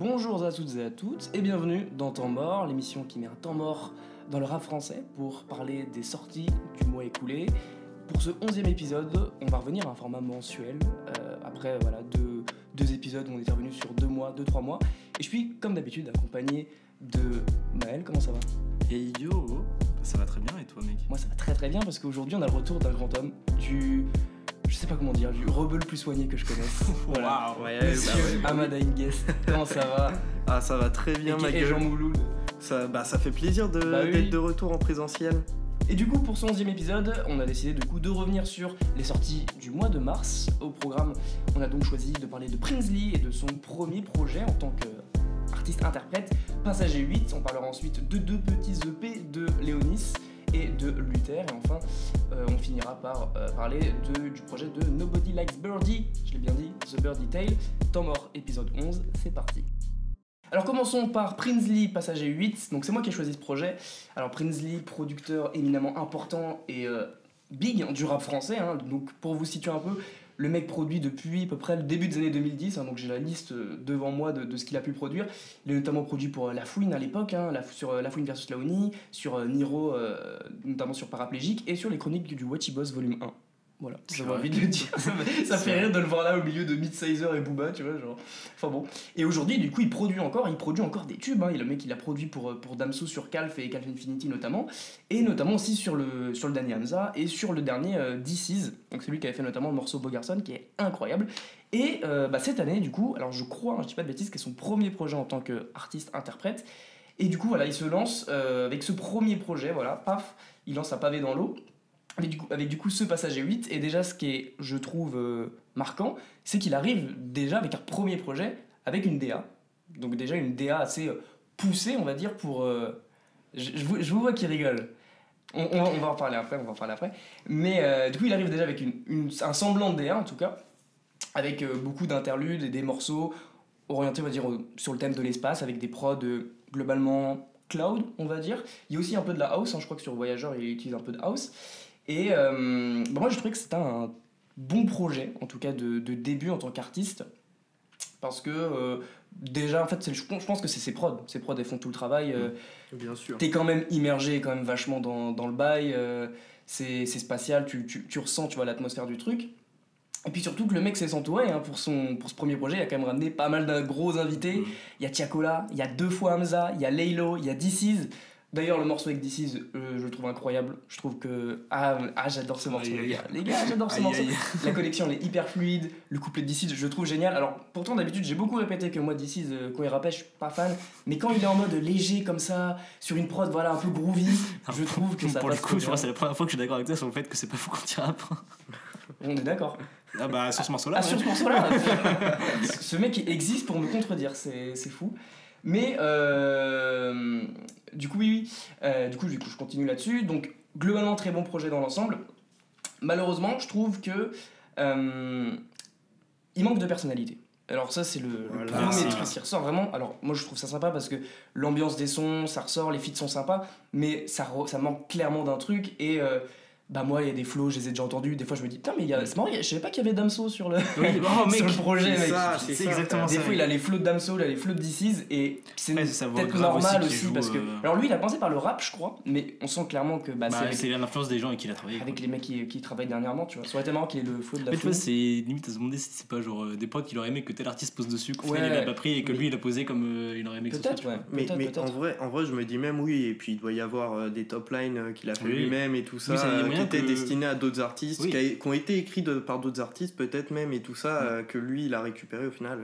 Bonjour à toutes et à toutes et bienvenue dans Temps Mort, l'émission qui met un temps mort dans le rap français pour parler des sorties du mois écoulé. Pour ce onzième épisode, on va revenir à un format mensuel, euh, après voilà, deux, deux épisodes où on est revenu sur deux mois, deux, trois mois. Et je suis comme d'habitude accompagné de Maël, comment ça va? Hey yo, ça va très bien et toi mec? Moi ça va très très bien parce qu'aujourd'hui on a le retour d'un grand homme, du... Je sais pas comment dire, du rebeu le plus soigné que je connaisse. voilà. Waouh, ouais, Monsieur bah ouais. Comment ça va Ah ça va très bien Et- ma et Jean gueule. Mouloud. Ça, bah, ça fait plaisir de- Bah oui. d'être de retour en présentiel. Et du coup, pour ce 11e épisode, on a décidé du coup de revenir sur les sorties du mois de mars. Au programme, on a donc choisi de parler de Prinsley et de son premier projet en tant qu'artiste-interprète, Passager 8. On parlera ensuite de deux petits EP de Léonis et de Luther. Et enfin, euh, on finira par euh, parler de- du projet de Nobody Likes Birdie, je l'ai bien dit, The Birdie Tale. Temps mort, épisode 11, c'est parti. Alors commençons par Prinsley Passager 8, donc c'est moi qui ai choisi ce projet. Alors Prinsley, producteur éminemment important et euh, big du rap français, hein. donc pour vous situer un peu, le mec produit depuis à peu près le début des années 2010, hein, donc j'ai la liste euh, devant moi de, ce qu'il a pu produire. Il a notamment produit pour euh, La Fouine à l'époque, hein, sur euh, La Fouine versus Laoni, sur Niro, notamment sur Paraplégique, et sur les chroniques du Watchy Boss volume 1. Voilà, j'avais envie de le dire. ça fait rire de le voir là au milieu de Midsizer et Booba, tu vois, genre. Enfin bon. Et aujourd'hui, du coup, il produit encore, il produit encore des tubes. Hein. Et le mec, il a produit pour, euh, pour Damso sur Calf et Calf Infinity notamment. Et notamment aussi sur le, sur le dernier Hamza et sur le dernier euh, DC's. Donc c'est lui qui avait fait notamment le morceau Bogarson qui est incroyable. Et euh, bah, cette année, du coup, alors je crois, hein, je dis pas de bêtises, que c'est son premier projet en tant qu'artiste-interprète. Et du coup, voilà, il se lance euh, avec ce premier projet, voilà, paf, il lance un pavé dans l'eau. Avec du, coup, ce passager 8, et déjà ce qui est, je trouve, euh, marquant, c'est qu'il arrive déjà avec un premier projet, avec une DA. Donc déjà une DA assez euh, poussée, on va dire, pour... euh, je, vous, vois qui rigole. On, va, en parler après, on va en parler après. Mais du coup, il arrive déjà avec un semblant de DA, en tout cas, avec beaucoup d'interludes et des morceaux orientés, on va dire, sur le thème de l'espace, avec des prods globalement cloud, on va dire. Il y a aussi un peu de la house, hein, je crois que sur Voyageur, il utilise un peu de house. Et euh, bah, moi, je trouvais que c'était un bon projet, en tout cas de, de début en tant qu'artiste. Parce que euh, déjà, en fait, je pense je pense que c'est ses prods. Ses prods, elles font tout le travail. euh, Bien sûr. T'es quand même immergé quand même vachement dans, dans le bail. euh, c'est spatial, tu, tu, tu ressens tu vois, l'atmosphère du truc. Et puis surtout que le mec s'est entouré hein, pour, son, pour ce premier projet. Il a quand même ramené pas mal de gros invités. Mm. Il y a Tiakola, il y a deux fois Hamza, il y a Laylo, il y a DC's. D'ailleurs, le morceau avec DC's, euh, je le trouve incroyable. Je trouve que. Ah, ah, j'adore ce morceau, Aïe, les aïe. gars. Les gars, j'adore ce Aïe, morceau. La connexion, elle est hyper fluide. Le couplet de DC's, je le trouve génial. Alors, pourtant, d'habitude, j'ai beaucoup répété que moi, DC's, euh, quand il rappelle, je suis pas fan. Mais quand il est en mode léger comme ça, sur une prod, voilà, un peu groovy, je trouve que ça Pour passe le coup, je crois que c'est la première fois que je suis d'accord avec toi sur le fait que c'est pas fou quand tu rappes. On est d'accord. Ah bah sur ce morceau-là. Ah, ouais. sur ce morceau-là ce ce mec existe pour me contredire, c'est c'est fou. Mais euh, du coup, oui, oui. Euh, du, coup, du coup, je continue là-dessus. Donc, globalement, très bon projet dans l'ensemble. Malheureusement, je trouve que euh, il manque de personnalité. Alors ça c'est le, premier truc qui ressort vraiment. Alors moi je trouve ça sympa parce que l'ambiance des sons, ça ressort, les feats sont sympas, mais ça, ça manque clairement d'un truc et euh, bah moi il y a des flows, je les ai déjà entendus, des fois je me dis putain mais il y a- c'est marrant, il je savais pas qu'il y avait Damso sur le, Oui, oh, mec, sur le projet c'est mec. ça, c'est c'est ça, exactement Des ça. fois, il a les flots de Damso, il a les flots de DC's, et c'est Ouais, peut-être normal aussi joue, parce que. euh, Alors lui, il a pensé par le rap, je crois, mais on sent clairement que bah, c'est Bah, avec, c'est l'influence des gens avec qui il a travaillé. avec les mecs qui, qui travaillent dernièrement, tu vois. Ça aurait été marrant qu'il ait le flow de la En fait, tu vois, c'est limite à se demander si c'est pas genre euh, des potes qui auraient aimé que tel artiste pose dessus, qu'au final Ouais. il a pas pris et que lui il a posé comme euh, il aurait aimé que ce soit. Peut-être. Mais, en, vrai, en vrai, je me dis même oui, et puis il doit y avoir des top lines qu'il a fait lui-même et tout ça, Qui que- destinés à d'autres artistes, Oui. qui, a- qui ont été écrits de- par d'autres artistes peut-être même, et tout ça, Mm. euh, que lui il a récupéré au final.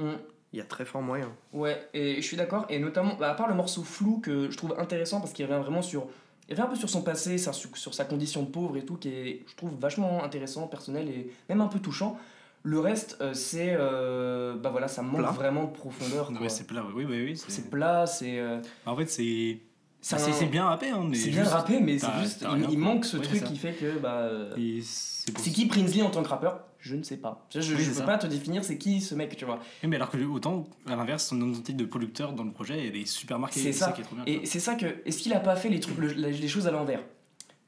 euh, Hum. Il y a très fort moyen. Ouais, et je suis d'accord, et notamment, bah, à part le morceau flou que je trouve intéressant parce qu'il revient vraiment sur. Il revient un peu sur son passé, sur, sur sa condition de pauvre et tout, qui est, je trouve, vachement intéressant, personnel et même un peu touchant. Le reste, euh, c'est. euh, bah voilà, ça manque Plat. vraiment de profondeur. quoi. Ouais, c'est plat, oui, oui, oui. c'est c'est- plat, c'est. euh, En fait, c'est. C'est bien rappé, hein, mais. C'est bien rappé, mais c'est juste. Il, manque ce Ouais, truc ça. qui fait que. Bah, c'est ça. qui Prinsley en tant que rappeur? Je ne sais pas. Je, je, Oui, je peux ça. pas te définir c'est qui ce mec, tu vois. Oui, mais alors que autant, à l'inverse, son identité de producteur dans le projet, elle est super marquée. C'est ça. qui est trop bien. Et c'est ça que. Est-ce qu'il a pas fait les, trucs, le- les choses à l'envers?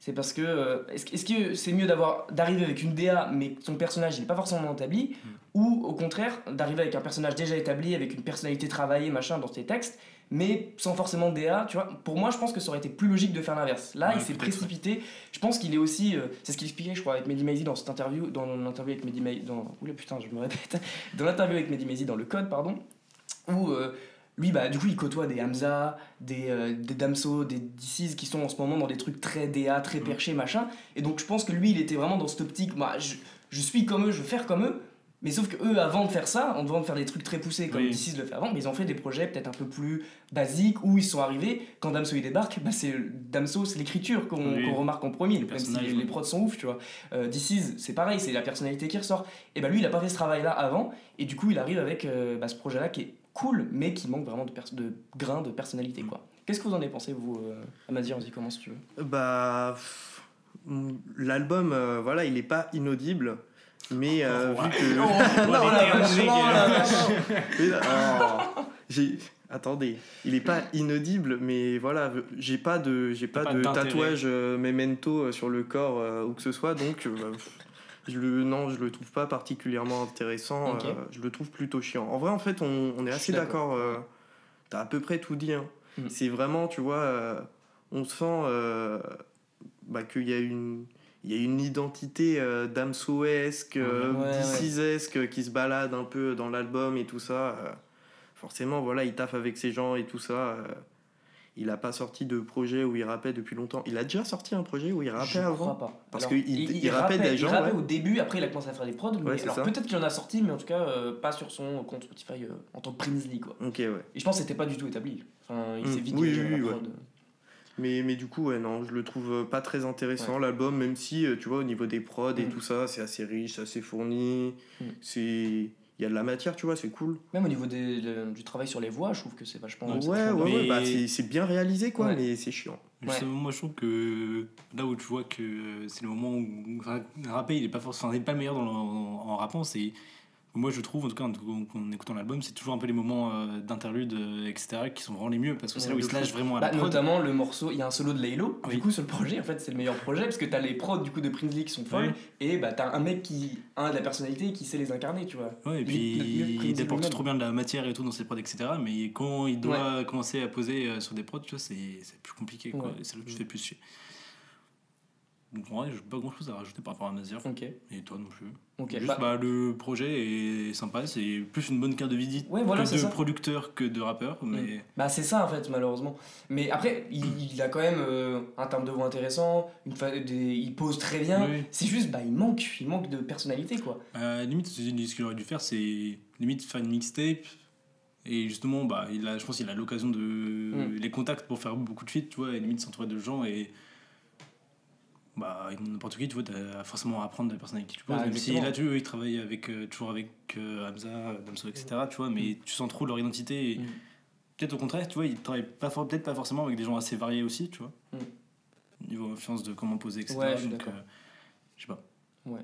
C'est parce que euh, est-ce est-ce que c'est mieux d'avoir d'arriver avec une DA mais que son personnage n'est pas forcément établi ou au contraire d'arriver avec un personnage déjà établi avec une personnalité travaillée machin dans tes textes mais sans forcément DA, tu vois? Pour moi, je pense que ça aurait été plus logique de faire l'inverse. Là, Ouais, il s'est précipité. Je pense qu'il est aussi. euh, c'est ce qu'il expliquait, je crois, avec Mehdi Maizi dans cette interview, dans l'interview avec Mehdi Maizi. Dans... Oula putain, je me répète. Dans l'interview avec Mehdi Maizi dans le code, pardon, où euh, lui, bah, du coup, il côtoie des Hamza, des, euh, des Damso, des DCs qui sont en ce moment dans des trucs très DA, très Mm. perchés, machin. Et donc, je pense que lui, il était vraiment dans cette optique. Bah, je, je suis comme eux, je veux faire comme eux. Mais sauf que eux, avant de faire ça, en devant de faire des trucs très poussés comme Oui. DCs le fait avant, mais ils ont fait des projets peut-être un peu plus basiques où ils sont arrivés. Quand Damso il débarque, bah c'est Damso, c'est l'écriture qu'on Oui. remarque en premier, Les même si les, prods sont ouf, tu vois. Euh, c'est pareil, c'est la personnalité qui ressort. Et bah lui, il a pas fait ce travail-là avant, et du coup, il arrive avec euh, bah, ce projet-là qui est cool, mais qui manque vraiment de, de grain de personnalité, quoi. Qu'est-ce que vous en avez pensé, vous, euh, Amazir, vas-y, commence si tu veux? Bah. L'album, euh, voilà, il est pas inaudible. Mais euh, Oh, vu que. non, j'ai- Attendez, il est pas inaudible, mais voilà, j'ai pas de, j'ai pas, Pas de tatouage euh, memento sur le corps euh, ou que ce soit, donc euh, bah, je le, non, je le trouve pas particulièrement intéressant. Euh, je le trouve plutôt chiant. En vrai, en fait, on, on est assez d'accord. euh, T'as à peu près tout dit. hein. Mm. C'est vraiment, tu vois, euh, on sent euh, bah, qu'il y a une il y a une identité euh, Damso-esque, Ouais, qui se balade un peu dans l'album et tout ça. forcément, voilà, il taffe avec ces gens et tout ça. Euh, il a pas sorti de projet où il rappait depuis longtemps. Il a déjà sorti un projet où il rappait Je avant crois pas. Parce qu'il- il rappait des gens, Il rappait ouais. au début, après il a commencé à faire des prods. Ouais, alors peut-être qu'il en a sorti, mais en tout cas euh, pas sur son compte Spotify euh, en tant que Prinsley quoi. Ok, ouais. Et je pense que c'était pas du tout établi. Enfin, il Mm. s'est vite Oui, dirigé oui. Mais, mais du coup, ouais, non, je le trouve euh, pas très intéressant l'album, même si, euh, tu vois, au niveau des prods et Mm. tout ça, c'est assez riche, assez fourni. Mm. C'est. Il y a de la matière, tu vois, c'est cool. Même au niveau des- le- du travail sur les voix, je trouve que c'est vachement. Ouais, Ouais, ouais, bah, c'est bien réalisé, quoi, Ouais. mais c'est chiant. Moi je trouve que là où tu vois que c'est le moment où. Enfin, rapper, il est pas forcément. Enfin, il est pas le meilleur dans le- en, en rappant, c'est. Moi je trouve, en tout cas en, en écoutant l'album, c'est toujours un peu les moments euh, d'interlude, euh, etc., qui sont vraiment les mieux parce que c'est là où Ouais, il de se lâche fou. vraiment à Bah, la prod. notamment le morceau, il y a un solo de Laylo. Oui. Du coup, sur le projet, en fait, c'est le meilleur projet parce que t'as les prods du coup de Prinsley qui sont folles et bah t'as un mec qui a de la personnalité et qui sait les incarner, tu vois. Ouais, et puis il déporte trop bien de la matière et tout dans ses prods, etc. Mais quand il doit commencer à poser euh, sur des prods, tu vois, c'est c'est plus compliqué. Quoi. Ouais. C'est là où tu fais plus chier. Donc en vrai, j'ai pas grand chose à rajouter par rapport à Nazir. Ok. Et toi non plus. Ok. Juste, Bah, bah, le projet est sympa, c'est plus une bonne carte de visite Ouais, voilà, que de ça. producteur que de rappeur. Mais Bah c'est ça en fait malheureusement. Mais après il, il a quand même euh, un terme de voix intéressant, une fa- des- il pose très bien. Oui. C'est juste bah il manque, il manque de personnalité quoi. euh, limite, ce qu'il aurait dû faire, c'est limite faire une mixtape. Et justement, bah, il a, je pense qu'il a l'occasion de. Mm. les contacts pour faire beaucoup de feats, tu vois, et limite s'entourer de gens. Et. Bah, n'importe qui, tu vois, t'as forcément à apprendre de la personne avec qui tu poses. Bah, même si là, tu vois, ils travaillent avec, euh, toujours avec euh, Hamza, Damso, etc. Tu vois, mais tu sens trop leur identité. Et Mm. Peut-être au contraire, tu vois, ils travaillent pas, peut-être pas forcément avec des gens assez variés aussi, tu vois. Mm. Niveau influence de comment poser, etc. Ouais, je Donc, euh, je sais pas. Ouais.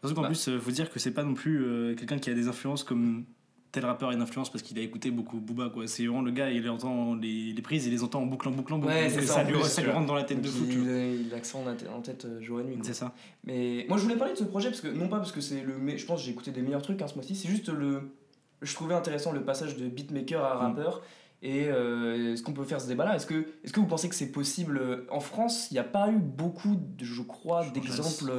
Surtout qu'en Bah. plus, il faut dire que c'est pas non plus euh, quelqu'un qui a des influences comme tel rappeur a une influence parce qu'il a écouté beaucoup Booba, quoi. C'est vraiment le gars, il entend les, les prises, il les entend en boucle, en boucle, en boucle. Ouais, ça, ça, en lui, plus, ça lui rentre dans la tête de fou, il, a l'accent en tête- euh, jour et nuit. C'est ça. Mais moi je voulais parler de ce projet parce que non pas parce que c'est le me- je pense que j'ai écouté des meilleurs trucs hein, ce mois-ci, c'est juste le je trouvais intéressant le passage de beatmaker à Mm. rappeur et euh, est-ce qu'on peut faire ce débat là Est-ce que est-ce que vous pensez que c'est possible euh, en France? Il n'y a pas eu beaucoup je crois d'exemples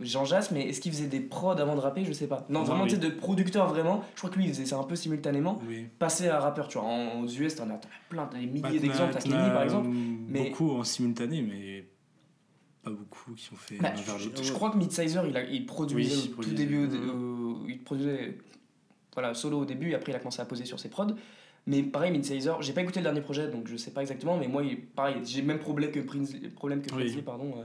Jean Jass, mais est-ce qu'il faisait des prods avant de rapper? Je sais pas. Non, Non, vraiment, oui. tu sais, de producteur vraiment. Je crois que lui, il faisait ça un peu simultanément. Oui. Passer à rappeur, tu vois. En, aux US, t'en as, as plein, t'as des milliers Bah, d'exemples. T'as Kenny, par exemple. mais- Beaucoup en simultané, mais pas beaucoup qui ont fait Bah, je, crois que Midsizer, il, a, il produisait Oui, au il tout début, au- il produisait voilà, solo au début, et après il a commencé à poser sur ses prods. Mais pareil, Midsizer, j'ai pas écouté le dernier projet, donc je sais pas exactement, mais moi, il, pareil, j'ai le même problème que Prince, problème que. Prinsley, pardon. euh,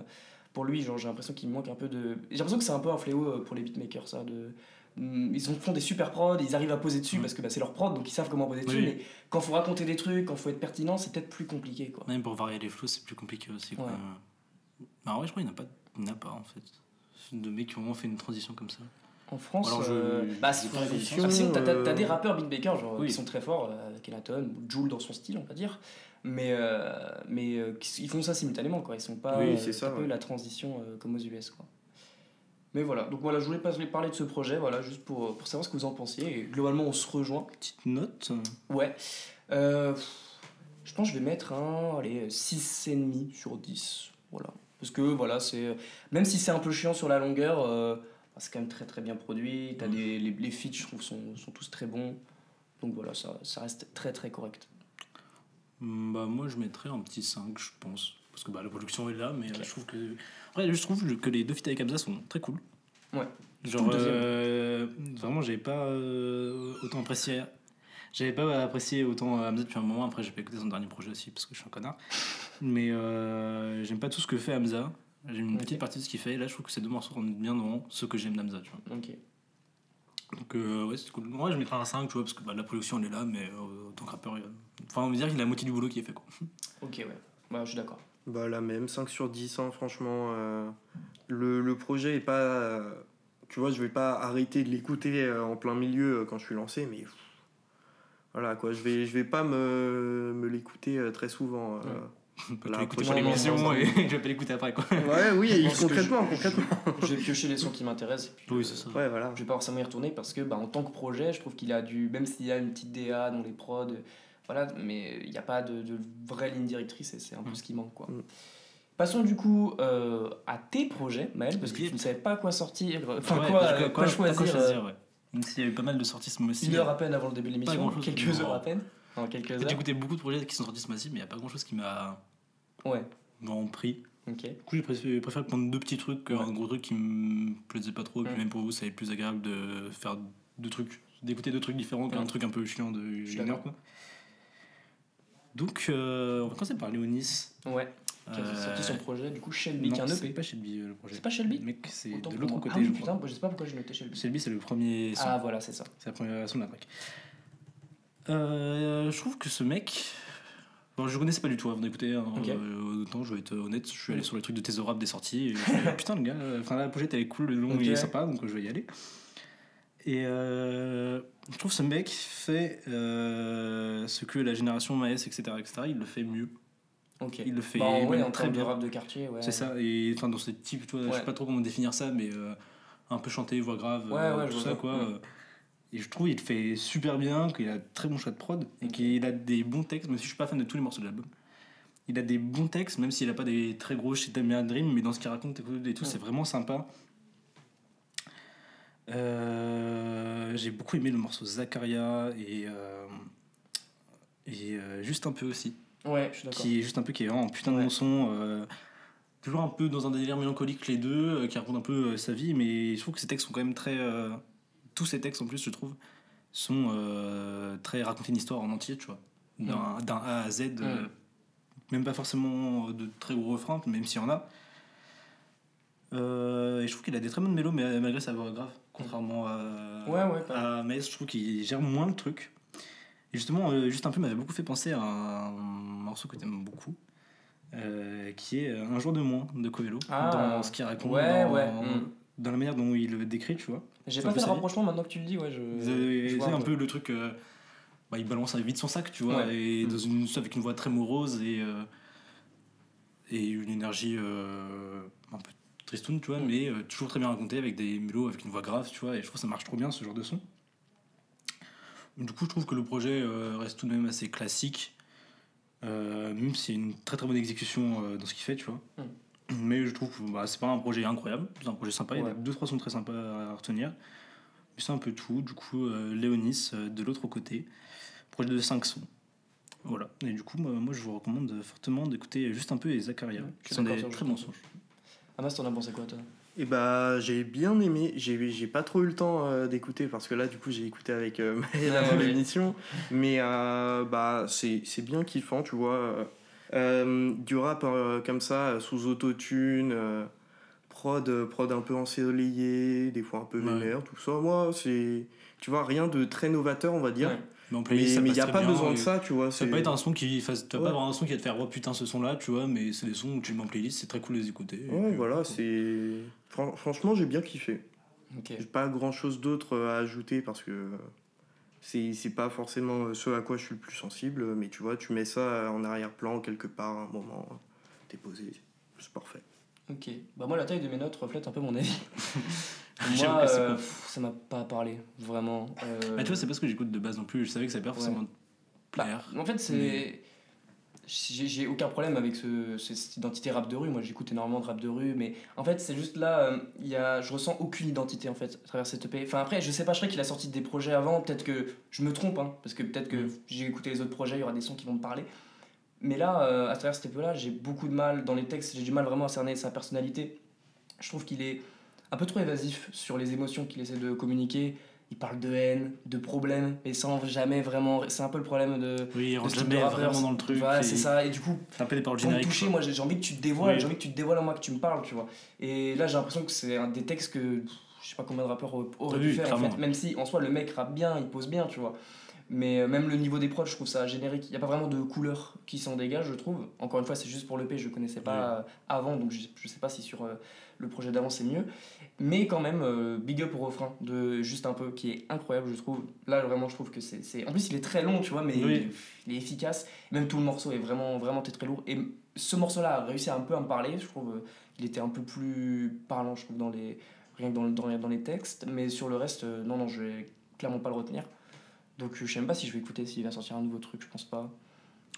pour lui, genre, j'ai l'impression qu'il manque un peu de. J'ai l'impression que c'est un peu un fléau euh, pour les beatmakers, ça. De... Mm, Ils ont- font des super prods, ils arrivent à poser dessus Mhm. parce que bah, c'est leur prod, donc ils savent comment poser dessus, Oui. mais quand faut raconter des trucs, quand faut être pertinent, c'est peut-être plus compliqué, quoi. Même pour varier les flows, c'est plus compliqué aussi. Quoi. Ouais. Bah, en vrai, je crois qu'il n'y en a pas, en a pas en fait. De mecs qui ont vraiment fait une transition comme ça. En France, Alors, je- euh, bah, c'est- Ah, t'as, t'as euh, des rappeurs beatmakers genre, Oui. qui sont très forts, euh, Kenaton, ou Joule dans son style, on va dire. Mais, euh, mais euh, ils font ça simultanément, quoi. Ils sont pas. Oui, euh, c'est ça, ouais. la transition euh, comme aux US, quoi. Mais voilà, donc voilà, je voulais pas parler de ce projet, voilà, juste pour, pour savoir ce que vous en pensiez. Et globalement, on se rejoint. Petite note. Ouais. Je pense que je vais mettre un allez, 6,5 sur 10. Voilà. Parce que voilà, c'est. Même si c'est un peu chiant sur la longueur, euh, c'est quand même très très bien produit. T'as Mm. des, les, les feats, je trouve, sont, sont tous très bons. Donc voilà, ça, ça reste très très correct. Hmm, Bah, moi, je mettrais un petit 5, je pense. Parce que bah, la production est là, mais euh, je trouve que. Ouais, je trouve que les deux feats avec Hamza sont très cool. Ouais. Genre, euh, vraiment, j'avais pas euh, autant apprécié. J'avais pas apprécié autant Hamza depuis un moment. Après, j'ai pas écouté son dernier projet aussi parce que je suis un connard. Mais euh, j'aime pas tout ce que fait Hamza. J'aime une petite partie de ce qu'il fait. Et là, je trouve que ces deux morceaux rentrent bien dans ce que j'aime d'Hamza. Tu vois. Ok. Donc, euh, ouais, c'est cool. Moi, je mettrais un 5, tu vois, parce que bah, la production, elle est là, mais euh, en tant que rappeur, il y a- enfin, on va dire qu'il a la moitié du boulot qui est fait. Quoi. Ok, ouais. Bah, je suis d'accord. Bah la même, 5 sur 10, hein, franchement. euh, le, le projet est pas... euh, tu vois, je vais pas arrêter de l'écouter euh, en plein milieu euh, quand je suis lancé, mais... pff, voilà quoi, je vais, je vais pas me, me l'écouter euh, très souvent. euh. Tu La écouter l'émission et je vais pas l'écouter après. Quoi. Ouais, oui, concrètement, je- concrètement. Je vais piocher les sons qui m'intéressent. Oui, euh, c'est ça. Ouais, voilà. Je vais pas forcément y retourner parce que, bah, en tant que projet, je trouve qu'il a du. Même s'il y a une petite DA dans les prods, voilà, mais il n'y a pas de, de vraie ligne directrice et c'est un peu Mm. ce qui manque, quoi. Mm. Passons du coup euh, à tes projets, Maël, parce que tu ne savais pas quoi sortir, euh, enfin Ouais, quoi, parce que euh, quoi choisir. euh, ouais. Même s'il y a eu pas mal de sorties ce mois-ci. Une heure à peine avant le début de l'émission, quelques heures à peine. J'ai écouté beaucoup de projets qui sont sortis ce mois-ci, mais il n'y a pas grand-chose qui m'a Ouais, vraiment pris. ok. Du coup, j'ai préféré, préféré prendre deux petits trucs qu'un Ouais. gros truc qui me plaisait pas trop. Et puis Mm. même pour vous, ça va être plus agréable de faire deux trucs, d'écouter deux trucs différents qu'un Mm. truc un peu chiant de une heure. Quoi. Donc, euh, on va commencer par Léonis. Ouais, qui a Euh, sorti son projet, du coup, Shelby, qui est un c'est EP. pas Shelby euh, le projet. C'est pas Shelby Mec, c'est de l'autre côté. Ah oui, je putain, crois. je sais pas pourquoi j'ai noté Shelby. Shelby, c'est le premier son. Ah, voilà, c'est ça. C'est la première son de la track. Euh, je trouve que ce mec. Bon, je connaissais pas du tout avant d'écouter. hein. Ok. Euh, autant, je vais être honnête, je suis allé sur les trucs de Thésaurab des sorties. Et je putain, le gars, euh, enfin, la pochette elle est cool, le long Ok. il est sympa, donc je vais y aller. Et euh, je trouve ce mec fait euh, ce que la génération Maes, etc., etc., il le fait mieux. Il le fait Bah, en vrai, même en très de bien. rap de quartier, ouais. C'est ça, et enfin, dans ce type, tu vois, je sais pas trop comment définir ça, mais euh, un peu chanté, voix grave, Ouais, euh, ouais, tout ça. quoi. Et je trouve qu'il le fait super bien, qu'il a de très bon choix de prod, et qu'il a des bons textes, même si je suis pas fan de tous les morceaux de l'album. Il a des bons textes, même s'il a pas des très gros shit à Dream, mais dans ce qu'il raconte et tout, c'est vraiment sympa. Euh, J'ai beaucoup aimé le morceau Zakaria et, euh, et euh, juste un peu aussi Ouais, je suis d'accord. qui est juste un peu qui est vraiment un putain de Ouais. bon son toujours un peu dans un délire mélancolique les deux qui raconte un peu sa vie mais je trouve que ces textes sont quand même très tous ces textes en plus je trouve sont euh, très raconter une histoire en entier tu vois d'un d'un A à Z euh, Mm. même pas forcément de très gros refrains même s'il y en a Euh, et je trouve qu'il a des très bonnes mélos mais malgré sa voix grave contrairement à, Ouais, ouais, à Maes je trouve qu'il gère moins le truc et justement, juste un peu m'avait beaucoup fait penser à un morceau que t'aimes beaucoup, qui est Un jour de moins de Covello, Ah. dans ce qu'il raconte, Ouais, dans, ouais, mm. Dans la manière dont il le décrit, tu vois. J'ai pas fait le rapprochement maintenant que tu le dis, ouais. Je, C'est un peu le truc, euh, bah, il balance vite son sac, tu vois, Ouais. et Mm. dans une, avec une voix très morose et, euh, et une énergie euh, un peu tristoun, tu vois, Mm. mais euh, toujours très bien raconté avec des mélos, avec une voix grave, tu vois, et je trouve que ça marche trop bien ce genre de son. Du coup, je trouve que le projet euh, reste tout de même assez classique, euh, même si c'est une très très bonne exécution euh, dans ce qu'il fait, tu vois. Mais je trouve que bah, c'est pas un projet incroyable, c'est un projet sympa, il y a deux trois sons très sympas à retenir. Mais c'est un peu tout. Du coup, euh, Léonis, euh, de l'autre côté, projet de 5 sons. Voilà. Et du coup, moi, moi, je vous recommande fortement d'écouter juste un peu les Zacharia, Ouais, qui sont des très bons son. sons. Amas, t'en as pensé quoi, toi? Et bah j'ai bien aimé, j'ai j'ai pas trop eu le temps euh, d'écouter parce que là du coup j'ai écouté avec euh, ouais. l'émission, mais euh, bah c'est c'est bien kiffant tu vois. Euh, du rap euh, comme ça euh, sous autotune, euh, prod, prod un peu ensoleillé, des fois un peu Ouais. vénère, tout ça. Moi c'est tu vois rien de très novateur on va dire, Ouais. Mais en mais playlist, mais il passe y a pas bien, besoin de ça tu vois. Ça peut être un son qui. Tu vas Ouais. pas avoir un son qui va te faire, oh putain, ce son-là, tu vois, mais c'est des sons où tu le mets en playlist, c'est très cool de les écouter. Ouais voilà c'est Fran- franchement j'ai bien kiffé. Ok. J'ai pas grand chose d'autre à ajouter parce que c'est c'est pas forcément ce à quoi je suis le plus sensible, mais tu vois, tu mets ça en arrière-plan quelque part, un moment, t'es posé, c'est parfait. Ok. Bah moi la taille de mes notes reflète un peu mon avis. Moi, euh, ça m'a pas parlé, vraiment. Euh, Ah, tu vois, c'est pas ce que j'écoute de base non plus. Je savais que ça allait pas forcément bah, plaire. en fait, c'est. mais- J'ai aucun problème avec ce, ce- cette identité rap de rue. Moi, j'écoute énormément de rap de rue, mais en fait, c'est juste là, euh, y a, je ressens aucune identité en fait à travers cette EP. Enfin, après, je sais pas, je sais qu'il a sorti des projets avant. Peut-être que je me trompe, hein, parce que peut-être que Mm. j'ai écouté les autres projets, il y aura des sons qui vont me parler. Mais là, euh, à travers cette EP-là, j'ai beaucoup de mal dans les textes. J'ai du mal vraiment à cerner sa personnalité. Je trouve qu'il est un peu trop évasif sur les émotions qu'il essaie de communiquer. Il parle de haine, de problèmes, mais sans jamais vraiment. C'est un peu le problème de. Oui, il de rentre ce type de jamais vraiment dans le truc. Voilà, c'est ça. Et du coup, un peu des paroles génériques. toucher, moi j'ai envie que tu te dévoiles, Oui. j'ai envie que tu te dévoiles à moi, que tu me parles, tu vois. Et là j'ai l'impression que c'est un des textes que je sais pas combien de rappeurs auraient Oui, pu faire en fait. Même si en soi le mec rappe bien, il pose bien, tu vois. Mais euh, même le niveau des prods, je trouve ça générique. Il n'y a pas vraiment de couleur qui s'en dégage, je trouve. Encore une fois, c'est juste pour le P, je connaissais pas avant, donc je, je sais pas si sur euh, le projet d'avant c'est mieux. Mais quand même, euh, big up au refrain de Juste un peu, qui est incroyable, je trouve. Là, vraiment, je trouve que c'est. En plus, il est très long, tu vois, mais Oui. il, est, efficace. Même tout le morceau est vraiment, vraiment très très lourd. Et ce morceau-là a réussi un peu à me parler, je trouve. Il était un peu plus parlant, je trouve, dans les, rien que dans, le- dans, les, dans les textes. Mais sur le reste, non, non, je vais clairement pas le retenir. Donc, euh, je sais même pas si je vais écouter s'il va sortir un nouveau truc, je pense pas.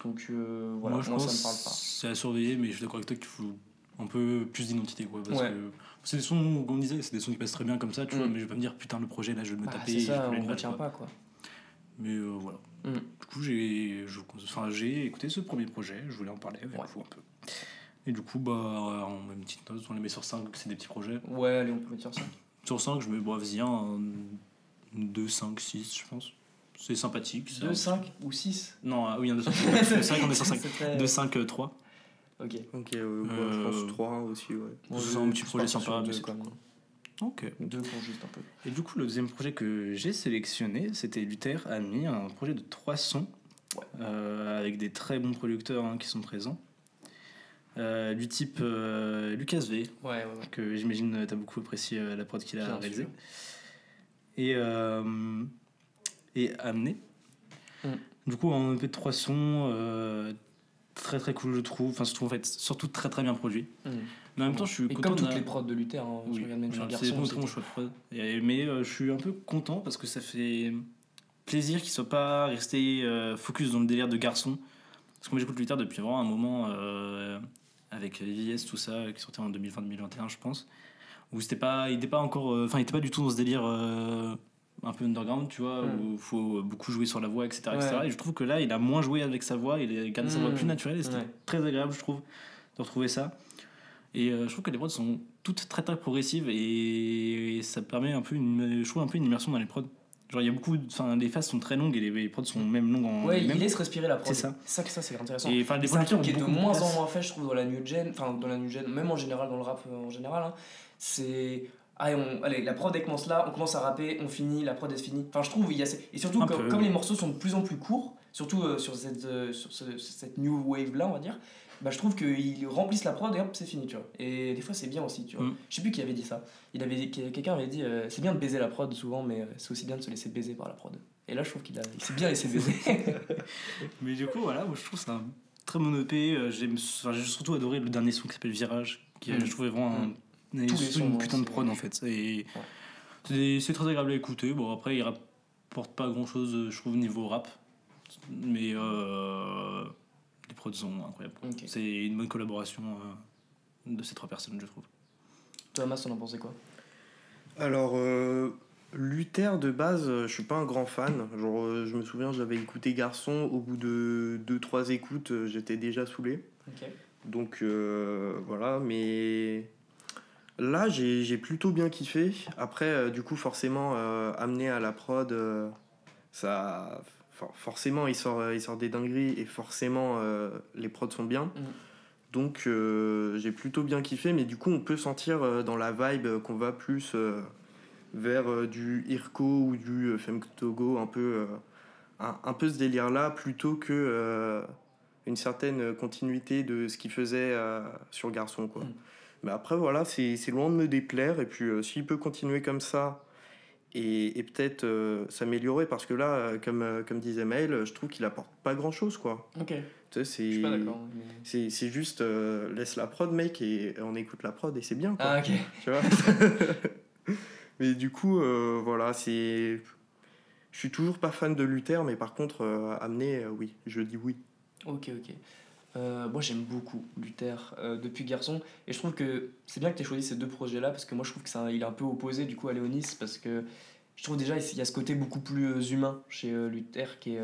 Donc, euh, voilà, Moi, je moi, pense ça me parle pas. c'est à surveiller, mais je suis d'accord avec toi qu'il faut un peu plus d'identité. quoi. Parce Ouais. que c'est des sons, comme on disait, c'est des sons qui passent très bien comme ça, tu vois, Mm. mais je vais pas me dire putain, le projet là, je vais me Bah, taper. c'est ça, on le retient pas, quoi. Mais euh, voilà. Mm. Du coup, j'ai enfin, écouté ce premier projet, je voulais en parler avec Ouais. vous un peu. Et du coup, bah, en même petite note, on les met sur 5, c'est des petits projets. Ouais, allez, on peut mettre sur ça. Sur 5, je mets, bon, vas-y, un 2, 5, 6, je pense. C'est sympathique. c'est 2, un- 5 ou 6 Non, ah oui, un 2, 5. c'est vrai qu'on est sur 5. C'est très- 2, 5, 3. Ok. Ok, euh, je Euh, pense 3 aussi, ouais. Bon, c'est un petit je projet sympa, deux, mais c'est quand même. Ok. Deux pour juste un peu. Et du coup, le deuxième projet que j'ai sélectionné, c'était Luther a mis un projet de trois sons, Ouais. euh, avec des très bons producteurs hein, qui sont présents. Euh, du type euh, Lucas V, Ouais, ouais, ouais. que j'imagine tu as beaucoup apprécié euh, la prod qu'il a réalisée. Et, euh, et Amené. Mm. Du coup, un EP de trois sons, euh, très très cool, je trouve. Enfin, surtout, en fait, surtout très très bien produit. Mais en même temps, je suis Mm. Et content comme toutes les prods de Luther, hein, je oui, regarde même sur c'est Garçon. très bon choix de prod. Et- Mais euh, je suis un peu content parce que ça fait plaisir qu'il soit pas resté euh, focus dans le délire de garçon. Parce que moi j'écoute Luther depuis vraiment un moment avec VS, tout ça, qui sortait en 2020-2021, je pense. Où c'était pas, il était pas encore. Enfin, il était pas du tout dans ce délire un peu underground, tu vois, Mm. où il faut beaucoup jouer sur la voix, etc., etc. Ouais. Et je trouve que là, il a moins joué avec sa voix, il a gardé sa voix Mm. plus naturelle et c'était Ouais. très agréable, je trouve, de retrouver ça. Et euh, je trouve que les prods sont toutes très très progressives et ça permet un peu une, je trouve un peu une immersion dans les prods. Genre il y a beaucoup, enfin les phases sont très longues et les, les prods sont même longues en Ouais, il laisse respirer la prod. C'est ça. Ça, ça c'est intéressant. Et enfin les C'est un truc qui est de moins en moins fait, je trouve, dans la new gen, enfin dans la new gen, même en général, dans le rap euh, en général. hein. c'est. Allez, on, allez, la prod elle commence là, on commence à rapper, on finit, la prod elle se finit. Enfin, je trouve, il y a. Et surtout, comme, les morceaux sont de plus en plus courts, surtout euh, sur, cette, euh, sur ce- cette new wave là, on va dire, bah, je trouve qu'ils remplissent la prod et hop, c'est fini, tu vois. Et des fois, c'est bien aussi, tu vois. Mm. Je sais plus qui avait dit ça. Il avait, quelqu'un avait dit euh, c'est bien de baiser la prod souvent, mais c'est aussi bien de se laisser baiser par la prod. Et là, je trouve qu'il a, s'est bien laissé baiser. Mais du coup voilà, moi je trouve que c'est un très bon EP. j'ai surtout adoré le dernier son qui s'appelle Virage, qui Mm. je trouvais vraiment un- Tous les surtout sons, une putain de prod en fait. Et c'est, c'est très agréable à écouter. Bon après il rapporte pas grand chose, je trouve niveau rap, mais euh, les prods sont incroyables. C'est une bonne collaboration euh, de ces trois personnes, je trouve. Thomas, on en pensait quoi? Alors, euh, Luther de base, euh, je suis pas un grand fan. Genre, euh, je me souviens, j'avais écouté Garçon, au bout de 2-3 écoutes, euh, j'étais déjà saoulé. Donc euh, voilà, mais là j'ai plutôt bien kiffé. Après, euh, du coup, forcément, euh, amené à la prod, euh, ça. for- Forcément, il sort, il sort des dingueries et forcément, euh, les prods sont bien. Mhm. Donc euh, j'ai plutôt bien kiffé, mais du coup, on peut sentir euh, dans la vibe euh, qu'on va plus euh, vers euh, du Irko ou du euh, Femme Togo, un peu, euh, un, un peu ce délire-là, plutôt que euh, une certaine continuité de ce qu'il faisait euh, sur Garçon. Quoi. Mm. Mais après, voilà, c'est loin de me déplaire, et puis euh, s'il peut continuer comme ça, et, et peut-être euh, s'améliorer parce que là, euh, comme, euh, comme disait Maël, je trouve qu'il apporte pas grand chose quoi. Ok, Tu sais, je suis pas c'est. d'accord. mais- C'est juste euh, laisse la prod mec et on écoute la prod et c'est bien quoi. Ah, ok. Tu vois Mais du coup, voilà, c'est. Je suis toujours pas fan de Luther, mais par contre, amener, oui, je dis oui. Ok, ok. Euh, moi j'aime beaucoup Luther euh, depuis garçon. Et je trouve que c'est bien que tu aies choisi ces deux projets là parce que moi je trouve que un- il est un peu opposé du coup à Léonis parce que je trouve déjà il y a ce côté beaucoup plus euh, humain chez euh, Luther qui est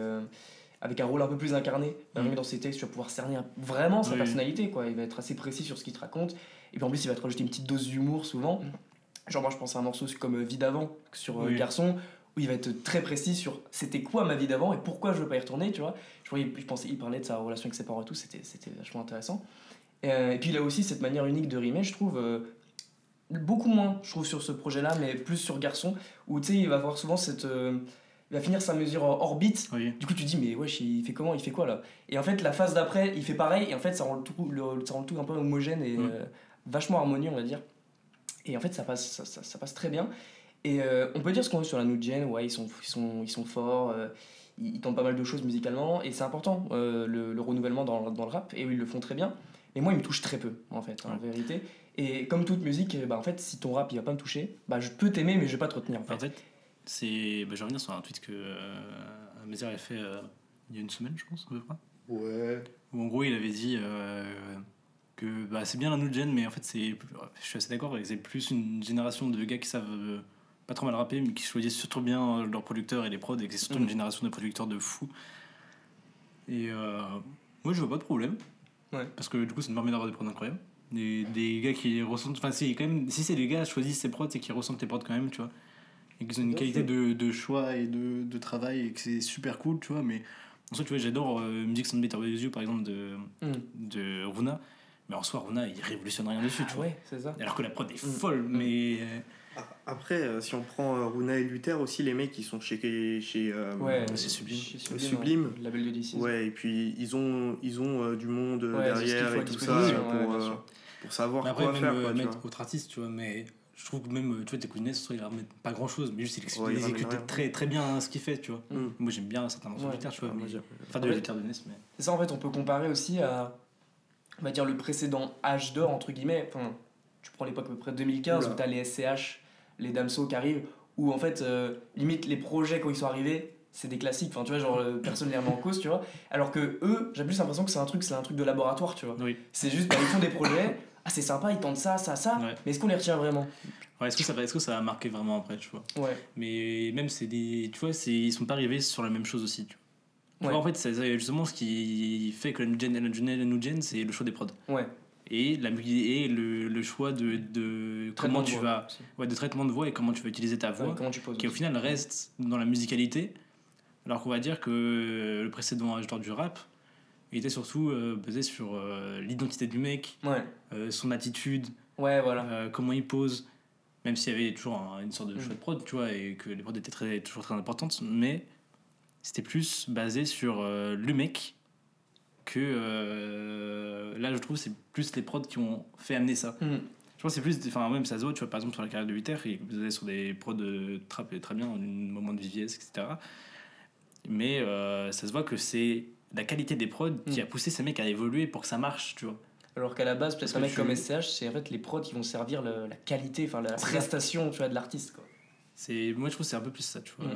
avec un rôle un peu plus incarné que dans ses textes tu vas pouvoir cerner vraiment sa Oui. personnalité quoi. Il va être assez précis sur ce qu'il te raconte. Et puis en plus il va te rajouter une petite dose d'humour souvent. Genre moi je pense à un morceau comme Vie d'avant sur Oui. Garçon où il va être très précis sur c'était quoi ma vie d'avant et pourquoi je veux pas y retourner tu vois je, il- je pensais il parlait de sa relation avec ses parents et tout c'était c'était vachement intéressant et, euh, et puis il a aussi cette manière unique de rimer je trouve euh, beaucoup moins je trouve sur ce projet là mais plus sur Garçon où tu sais il va avoir souvent cette euh, il va finir sa mesure beat Oui. du coup, tu te dis, mais wesh, il fait comment Il fait quoi là? Et en fait, la phase d'après, il fait pareil, et en fait, ça rend le tout, le- ça rend le tout un peu homogène et euh, vachement harmonieux, on va dire. Et en fait, ça passe, ça, ça- ça passe très bien. Et euh, on peut dire ce qu'on veut sur la New Gen, ouais, ils sont, ils sont, ils sont forts, euh, ils, ils tentent pas mal de choses musicalement, et c'est important, euh, le, le renouvellement dans, dans le rap, et ils le font très bien. Mais moi, ils me touchent très peu, en fait, en vérité. Et comme toute musique, euh, bah, en fait, si ton rap, il va pas me toucher, bah, je peux t'aimer, mais je vais pas te retenir, en fait. En fait, c'est. Bah, je vais revenir sur un tweet que euh, avait fait euh, il y a une semaine, je pense, à peu près. Ouais. Où en gros, il avait dit euh, que bah, c'est bien la new gen, mais en fait, c'est. Je suis assez d'accord, c'est plus une génération de gars qui savent euh, pas trop mal rapper, mais qui choisissent surtout bien euh, leurs producteurs et les prods, et que c'est surtout Mhm. une génération de producteurs de fous. Et euh, moi, je vois pas de problème. Ouais. Parce que du coup, ça me permet d'avoir des prods incroyables. Des, des gars qui ressentent. Enfin, c'est quand même. Si c'est des gars qui choisissent ces prods, c'est qu'ils ressentent les prods quand même, tu vois. Et qu'ils ont une qualité de, de choix et de, de travail et que c'est super cool, tu vois. Mais en soi, tu vois, j'adore euh, Music Sound Better With You, par exemple, de, Mm. de Runa. Mais en soi, Runa, il révolutionne rien dessus, tu Ah vois. ouais, c'est ça. Alors que la prod est Mm. folle, mais. euh, Après, euh, si on prend euh, Runa et Luther aussi, les mecs, ils sont chez. chez euh, Ouais, c'est sublime. chez Sublime. ouais. Le label de DC. Ouais, et puis ils ont, ils ont euh, du monde Ouais, derrière et tout ça pour, euh, pour savoir Mais après, quoi même faire. Quoi, mettre autre artiste, tu vois, mais je trouve que même, tu vois, tes Kounet, il ramène pas grand chose, mais juste il exécute, Ouais, il il exécute ramène rien. très, très bien ce qu'il fait, tu vois. Mm. Moi j'aime bien certains morceaux Ouais. tu vois, mais... enfin de guitare de NES, mais. C'est ça, en fait, on peut comparer aussi à, on va dire, le précédent âge d'or, entre guillemets. Enfin, tu prends l'époque à peu près 2015, Oula. où tu as les SCH, les Damso qui arrivent, où en fait, euh, limite, les projets, quand ils sont arrivés, c'est des classiques. Enfin, tu vois, genre, euh, personne les remet en cause, tu vois. Alors que eux, j'ai plus l'impression que c'est un truc, c'est un truc de laboratoire, tu vois. Oui. C'est juste, bah, ils font des projets, ah, c'est sympa, ils tentent ça, ça, ça, Ouais. mais est-ce qu'on les retient vraiment? Ouais, est-ce que, ça va, est-ce que ça va marquer vraiment après, tu vois? Ouais. Mais même, c'est des. Tu vois, c'est, ils sont pas arrivés sur la même chose aussi, tu vois. Tu Ouais. vois, en fait, c'est justement ce qui fait que la new gen, la new gen, la new gen, c'est le choix des prods. Ouais. Et, la, et le, le choix de, de Traitement comment de tu voix vas. Ouais, de traitement de voix et comment tu vas utiliser ta voix. Ouais, tu poses qui au final reste dans la musicalité, alors qu'on va dire que le précédent âge d'or du rap il était surtout euh, basé sur euh, l'identité du mec, Ouais. euh, son attitude, Ouais, voilà. euh, comment il pose, même s'il y avait toujours un- une sorte de Mm. choix de prod, tu vois, et que les prods étaient très, toujours très importantes, mais c'était plus basé sur euh, le mec que euh, là je trouve c'est plus les prods qui ont fait amener ça. Mhm. Je pense que c'est plus, enfin même ça se voit, tu vois, par exemple sur la carrière de Luther, il faisait sur des prods de trap et très bien, un moment de VVS, etc. Mais euh, ça se voit que c'est la qualité des prods qui Mm. a poussé ces mecs à évoluer pour que ça marche, tu vois. Alors qu'à la base, peut-être un que mec tu- comme SCH, c'est en fait les prods qui vont servir le- la qualité, enfin la prestation tu vois, de l'artiste. quoi. C'est, moi je trouve que c'est un peu plus ça, tu vois,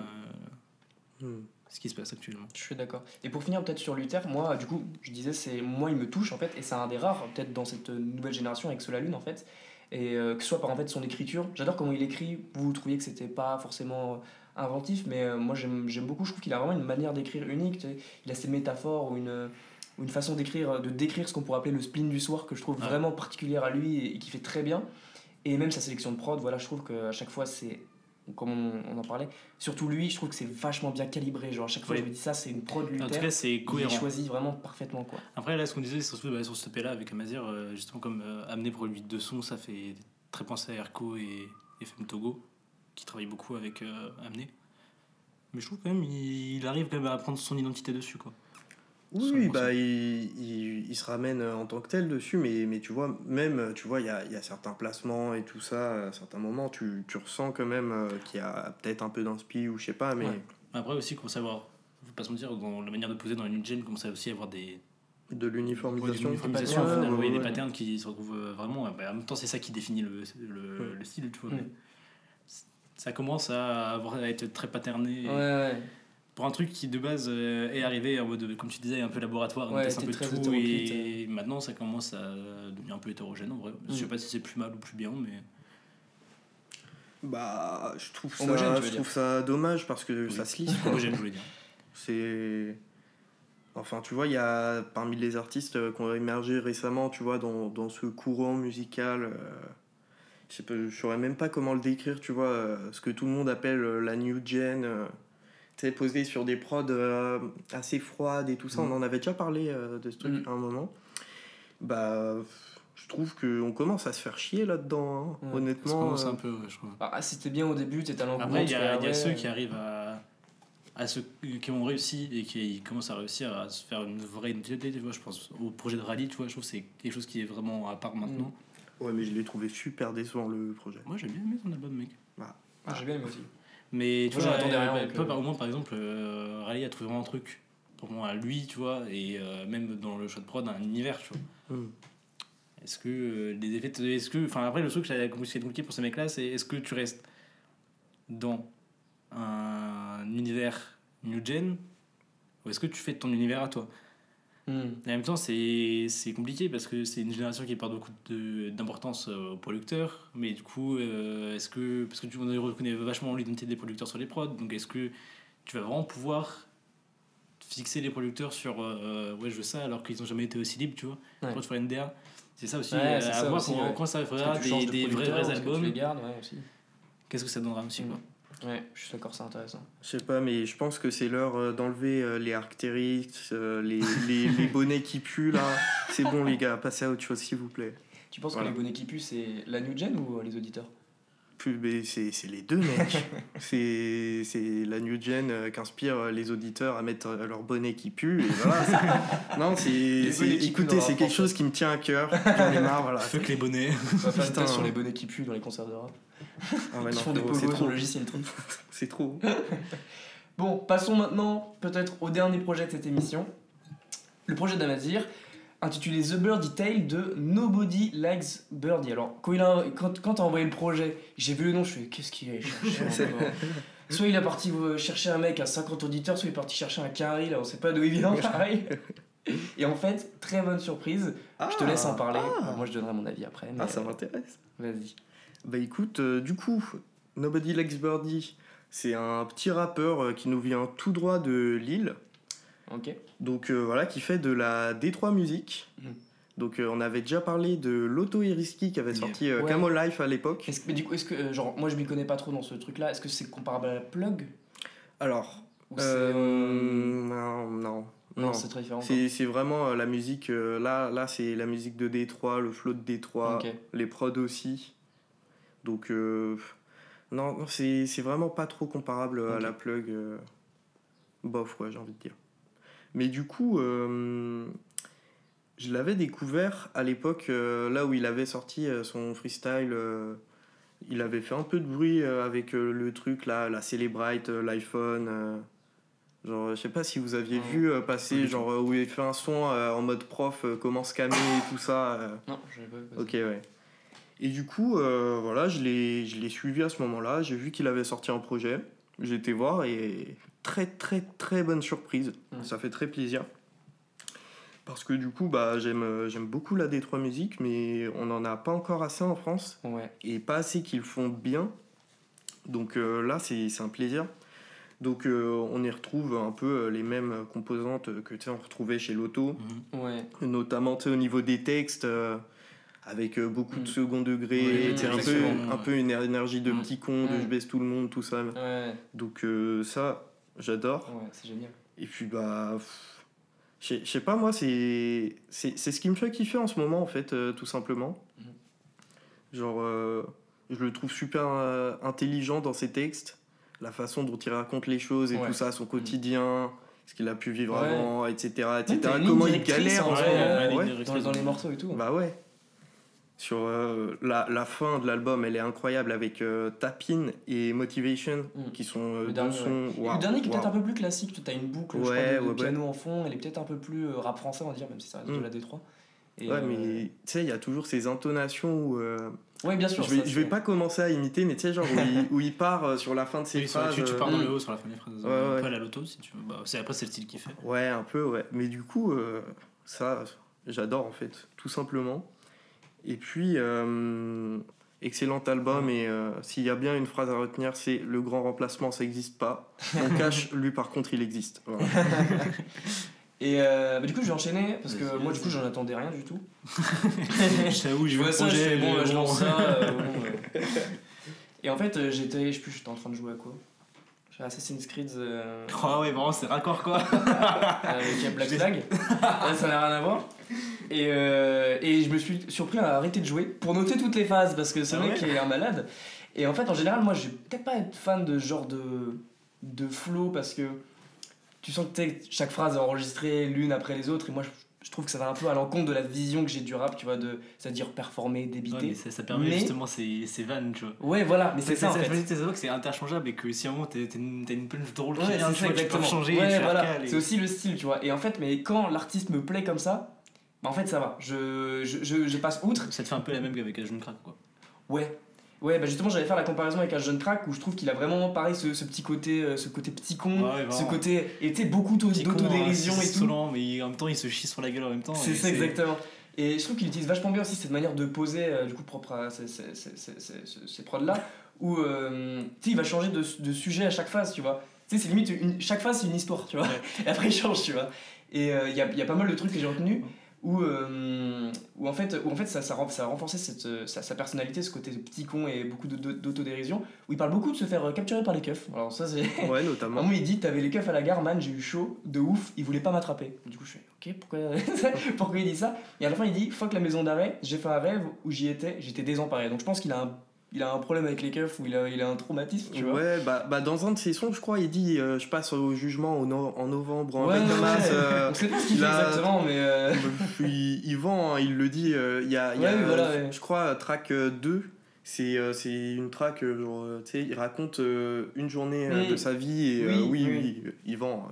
Mm. Ce qui se passe actuellement. Je suis d'accord. Et pour finir peut-être sur Luther, moi du coup, je disais, c'est moi il me touche en fait, et c'est un des rares peut-être dans cette nouvelle génération avec Sola Lune en fait. Et euh, que ce soit par en fait son écriture, j'adore comment il écrit. Vous, trouviez que c'était pas forcément euh, inventif, mais euh, moi j'aime beaucoup. Je trouve qu'il a vraiment une manière d'écrire unique. tu sais. Il a ses métaphores ou une, une façon d'écrire, de décrire ce qu'on pourrait appeler le spleen du soir que je trouve vraiment particulière à lui et, et qui fait très bien. Et même sa sélection de prod, voilà, je trouve qu'à chaque fois c'est comme on, on en parlait, surtout lui, je trouve que c'est vachement bien calibré. Genre, à chaque fois, Oui. je me dis ça, c'est une prod En tout Luther. cas, c'est Il est cohérent. choisi vraiment parfaitement, quoi. Après, là, ce qu'on disait sur, ce- bah, sur ce EP là avec Amazir, euh, justement, comme euh, amener pour lui de son, ça fait très penser à Erko et FM Togo, qui travaillent beaucoup avec euh, Amené. Mais je trouve quand même il, il arrive quand même à prendre son identité dessus, quoi. Oui, bah, il, il, il, se ramène en tant que tel dessus, mais, mais tu vois, même, tu vois, il y a, y a, certains placements et tout ça, à certains moments, tu, tu ressens quand même euh, qu'il y a peut-être un peu d'inspi ou je sais pas, mais... Ouais. Après aussi, comment savoir, faut pas se mentir, dans la manière de poser dans une gen, commence aussi à avoir des... De l'uniformisation. Ouais, des, patterns, ouais, des patterns qui se retrouvent euh, vraiment... Bah, en même temps, c'est ça qui définit le, le, le style, tu vois. Ça commence à, avoir, à être très paterné. Ouais, ouais pour un truc qui de base euh, est arrivé en mode, comme tu disais, un peu laboratoire, ouais, un peu tout, et maintenant ça commence à devenir un peu hétérogène en vrai. Je sais pas si c'est plus mal ou plus bien, mais. Bah, je trouve ça, Homogène, je trouve ça dommage parce que oui. ça se lisse. Homogène, je voulais dire. C'est. Enfin, tu vois, il y a parmi les artistes qui ont émergé récemment, tu vois, dans, dans ce courant musical. Euh, je sais pas, je saurais même pas comment le décrire, tu vois, euh, ce que tout le monde appelle la new gen. Euh, posé sur des prods euh, assez froides et tout ça. Mm. On en avait déjà parlé euh, de ce truc mm. à un moment. Bah, je trouve qu'on commence à se faire chier là-dedans, hein, honnêtement. Ça un peu, je crois. Ah, c'était bien au début, t'es talent Après, il y a, y a ceux qui arrivent à, à ceux qui ont réussi et qui commencent à réussir à se faire une vraie identité, tu vois, je pense au projet de rallye, tu vois, je trouve que c'est quelque chose qui est vraiment à part maintenant. Ouais, mais je l'ai trouvé super décevant le projet. Moi, j'ai bien aimé ton album, mec. Ah. Ah, j'ai bien aimé aussi. Mais tu vois, rien, au moins, par exemple, euh, Raleigh a trouvé vraiment un truc pour moi lui, tu vois, et euh, même dans le shot prod, un univers, tu vois. Mm. Est-ce que euh, les effets. Est-ce que. Enfin, après, le truc qui est compliqué pour ces mecs-là, c'est est-ce que tu restes dans un univers new gen ou est-ce que tu fais ton univers à toi? Hmm. En même temps, c'est compliqué parce que c'est une génération qui porte beaucoup d'importance euh, aux producteurs. Mais du coup, euh, est-ce que. Parce que tu reconnais vachement l'identité des producteurs sur les prods, donc est-ce que tu vas vraiment pouvoir fixer les producteurs sur euh, ouais, je veux ça alors qu'ils n'ont jamais été aussi libres, tu vois, ouais. pour faire une DA C'est ça aussi, à voir quand, ça fera des, des vrais, vrais albums. Qu'est-ce que ça donnera aussi, quoi? Ouais, je suis d'accord, c'est intéressant. Je sais pas, mais je pense que c'est l'heure euh, d'enlever euh, les Arctérix, euh, les, les, les, bonnets qui puent là. C'est bon, les gars, passez à autre chose, s'il vous plaît. Tu penses que les bonnets qui puent, c'est la new gen ou les auditeurs? C'est les deux, mec. c'est la new gen qu'inspire les auditeurs à mettre leur bonnet qui pue. Et voilà, non, c'est. Écoutez, c'est quelque chose qui me tient à cœur. J'en ai marre, voilà. Fuck les bonnets. On va faire sur les bonnets qui puent dans les concerts de rap. Ah Ils font des pogos sur le logiciel C'est trop. bon, passons maintenant peut-être au dernier projet de cette émission. Le projet d'Amazir, intitulé The Birdie Tale de Nobody Likes Birdie. Alors, quand, il a, quand, quand t'as envoyé le projet, j'ai vu le nom, je fais qu'est-ce qu'il a chercher Soit il est parti chercher un mec à 50 auditeurs, soit il est parti chercher un carré, là on sait pas d'où il vient, pareil. Et en fait, très bonne surprise. je te laisse en parler. Ah. moi, je donnerai mon avis après. ah, ça m'intéresse. Vas-y. Bah écoute, euh, du coup, Nobody Likes Birdie, c'est un petit rappeur euh, qui nous vient tout droit de Lille. Donc euh, voilà, qui fait de la D3 musique. Mm. Donc on avait déjà parlé de Loto Iriski qui avait sorti Camo Life à l'époque. mais du coup, est-ce que, genre, moi je m'y connais pas trop dans ce truc-là, est-ce que c'est comparable à la plug Alors, non, non. Non, c'est très différent. C'est vraiment la musique. là, là c'est la musique de D3, le flow de D3, les prods aussi. Donc, euh, non, c'est vraiment pas trop comparable à la plug. Euh, bof, j'ai envie de dire. Mais du coup, euh, je l'avais découvert à l'époque, là où il avait sorti son freestyle. il avait fait un peu de bruit avec le truc, là, la Celebrite, l'iPhone. Genre, je sais pas si vous aviez vu passer, genre, où il fait un son en mode prof, comment scammer et tout ça. Non, je pas vu. Ok, ouais. Et du coup, euh, voilà, je l'ai suivi à ce moment-là. J'ai vu qu'il avait sorti un projet. J'ai été voir et très, très, très bonne surprise. Mmh. Ça fait très plaisir. Parce que du coup, bah, j'aime beaucoup la D3 musique, mais on n'en a pas encore assez en France. Ouais. Et pas assez qu'ils font bien. Donc euh, là, c'est un plaisir. Donc euh, on y retrouve un peu les mêmes composantes que on retrouvait chez Loto. Mmh. Ouais. Notamment au niveau des textes avec euh, beaucoup de mm. second degré, un, peu, un peu une énergie de mm. petit con, de mm. je baisse tout le monde, tout ça. Donc euh, ça, j'adore. c'est génial. Et puis bah, je sais pas moi, c'est ce qui me fait kiffer en ce moment en fait, euh, tout simplement. Genre, je le trouve super intelligent dans ses textes, la façon dont il raconte les choses et tout ça, son quotidien ce qu'il a pu vivre Ouais. avant, etc. Etc. Comment il galère en vrai, euh, directrice. dans, dans les morceaux et tout. Bah ouais. Sur euh, la, la fin de l'album, elle est incroyable avec euh, Tapin et Motivation, Mm. qui sont euh, Le dernier, sons. Et waouh, le dernier qui est peut-être un peu plus classique, tu as une boucle je crois, Ouais, de, de ouais, ouais. piano en fond, elle est peut-être un peu plus euh, rap français, on va dire, même si ça reste de Mm. la D3. Et, Ouais, euh, mais tu sais, il y a toujours ces intonations où. euh, Ouais, bien sûr. je, vais, ça, je vais pas commencer à imiter, mais tu sais, genre où il, où il part euh, sur la fin de ses Oui, phrases. tu, tu euh, pars dans mm. le haut sur la fin des phrases. Ouais, un ouais. peu à la loto si tu veux. Bah, c'est, après, c'est le style qu'il fait. Ouais, un peu, ouais. Mais du coup, euh, ça, j'adore en fait, tout simplement. Et puis, euh, excellent album. Et euh, s'il y a bien une phrase à retenir, c'est le grand remplacement, ça n'existe pas. On cache, lui par contre, il existe. Voilà. Et euh, bah, du coup, je vais enchaîner parce que moi, du coup, j'en attendais rien du tout. je t'avoue, Je vois ça, je projet. fais bon, euh, je bon. lance ça. euh, bon, euh. Et en fait, j'étais, je sais plus, j'étais en train de jouer à quoi? J'ai Assassin's Creed euh, Ah ouais, vraiment, c'est raccord quoi. avec Black Flag. Là, ça n'a rien à voir. Et, euh, et je me suis surpris à arrêter de jouer pour noter toutes les phases parce que c'est Ah vrai ouais qu'il est un malade. Et en fait, en général, moi, je vais peut-être pas être fan de ce genre de, de flow parce que tu sens que chaque phrase est enregistrée l'une après les autres. Et moi, je, je trouve que ça va un peu à l'encontre de la vision que j'ai du rap, tu vois, de, c'est-à-dire performer, Ouais, débiter. mais ça, ça permet Mais- justement ces, ces vannes, tu vois. Ouais, voilà, mais c'est ça en fait. Ça dire que c'est interchangeable et que si à un moment t'as une, punch drôle qui Ouais, vient, tu ça vois, tu peux changer, Ouais, voilà. C'est aussi le style, tu vois. Et en fait, mais quand l'artiste me plaît comme ça, bah en fait, ça va. Je, je, je, je passe outre. Ça te fait un peu la même qu'avec Jeune Crack quoi. Ouais. Ouais, bah justement, j'allais faire la comparaison avec un jeune crack où je trouve qu'il a vraiment pareil ce, ce petit côté, euh, ce côté petit con, Ouais, ouais, ce côté, et tu sais, beaucoup d'autodérision hein, et tout. insolent, mais en même temps il se chie sur la gueule en même temps. C'est ça exactement. Et je trouve qu'il utilise vachement bien aussi cette manière de poser, euh, du coup, propre à ces, ces, ces, ces, prods-là, où euh, tu sais, il va changer de, de sujet à chaque phase, tu vois. Tu sais, c'est limite, une, chaque phase, c'est une histoire, tu vois. Et après, il change, tu vois. Et euh, il y, a, il y a pas mal de trucs que j'ai retenus où, euh, où en fait, où en fait ça, ça, ça a renforcé cette, euh, sa, sa personnalité, ce côté petit con et beaucoup d'autodérision, où il parle beaucoup de se faire euh, capturer par les keufs. Alors ça, c'est... Ouais, À un notamment. moment, il dit T'avais les keufs à la gare, man, j'ai eu chaud, de ouf, il voulait pas m'attraper. Du coup, je fais Ok, pourquoi, pourquoi il dit ça? Et à la fin, il dit Fuck la maison d'arrêt, j'ai fait un rêve où j'y étais, j'étais désemparé. Donc je pense qu'il a un, il a un problème avec les keufs ou il a, il a un traumatisme, tu vois. Ouais, bah, bah dans un de ses sons, je crois, il dit euh, Je passe au jugement au no- en novembre en Ouais, ouais, euh, On sait pas ce qu'il il fait exactement, mais. euh, il, il vend, hein, il le dit. euh, Il y a, y a, voilà, je crois, track euh, 2. C'est euh, c'est une track, genre, tu sais, il raconte une journée de sa vie et euh, Oui, oui, oui. oui, il vend.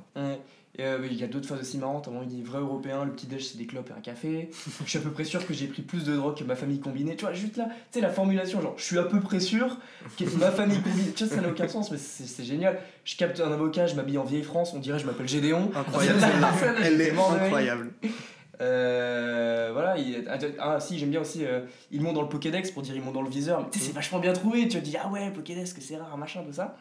Et euh, il y a d'autres phases aussi marrantes. Un moment, il dit vrai européen, le petit déj c'est des clopes et un café. Je suis à peu près sûr que j'ai pris plus de drogue que ma famille combinée. Tu vois, juste là, tu sais, la formulation, genre, je suis à peu près sûr que ma famille combinée. Tu vois, ça n'a aucun sens, mais c'est génial. Je capte un avocat, je m'habille en vieille France, on dirait je m'appelle Gédéon. Incroyable, elle est incroyable. Euh, voilà, il, ah, ah, si, j'aime bien aussi, euh, ils montent dans le Pokédex pour dire ils montent dans le viseur. Mais tu sais, c'est vachement bien trouvé. Tu te dis, ah ouais, Pokédex, que c'est rare, machin, tout ça.